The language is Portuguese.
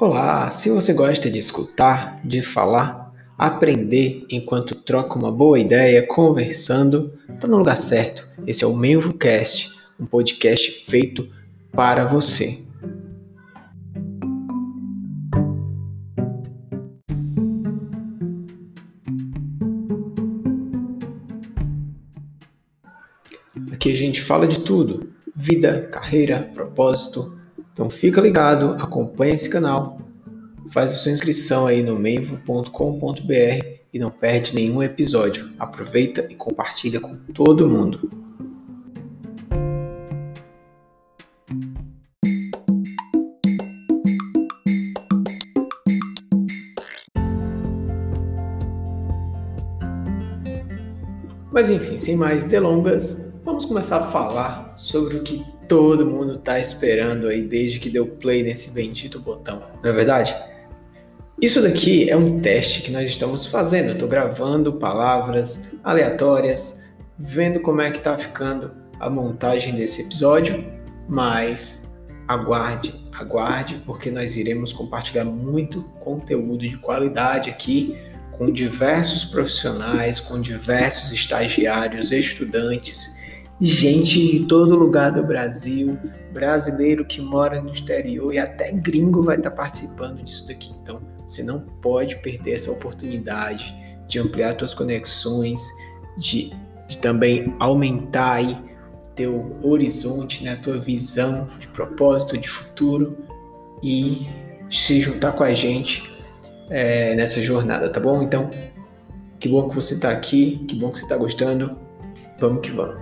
Olá, se você gosta de escutar, de falar, aprender enquanto troca uma boa ideia, conversando, tá no lugar certo. Esse é o MenvoCast, um podcast feito para você. Aqui a gente fala de tudo: vida, carreira, propósito, então fica ligado, acompanha esse canal, faz a sua inscrição aí no menvo.com.br e não perde nenhum episódio. Aproveita e compartilha com todo mundo. Mas enfim, sem mais delongas, vamos começar a falar sobre o que todo mundo está esperando aí desde que deu play nesse bendito botão, não é verdade? Isso daqui é um teste que nós estamos fazendo. Eu estou gravando palavras aleatórias, vendo como é que está ficando a montagem desse episódio, mas aguarde, aguarde, porque nós iremos compartilhar muito conteúdo de qualidade aqui com diversos profissionais, com diversos estagiários, estudantes gente de todo lugar do Brasil, brasileiro que mora no exterior e até gringo vai estar participando disso daqui. Então, você não pode perder essa oportunidade de ampliar suas conexões, de, de também aumentar aí teu horizonte, né, tua visão de propósito, de futuro e se juntar com a gente é, nessa jornada, tá bom? Então, que bom que você está aqui, que bom que você está gostando. Vamos que vamos.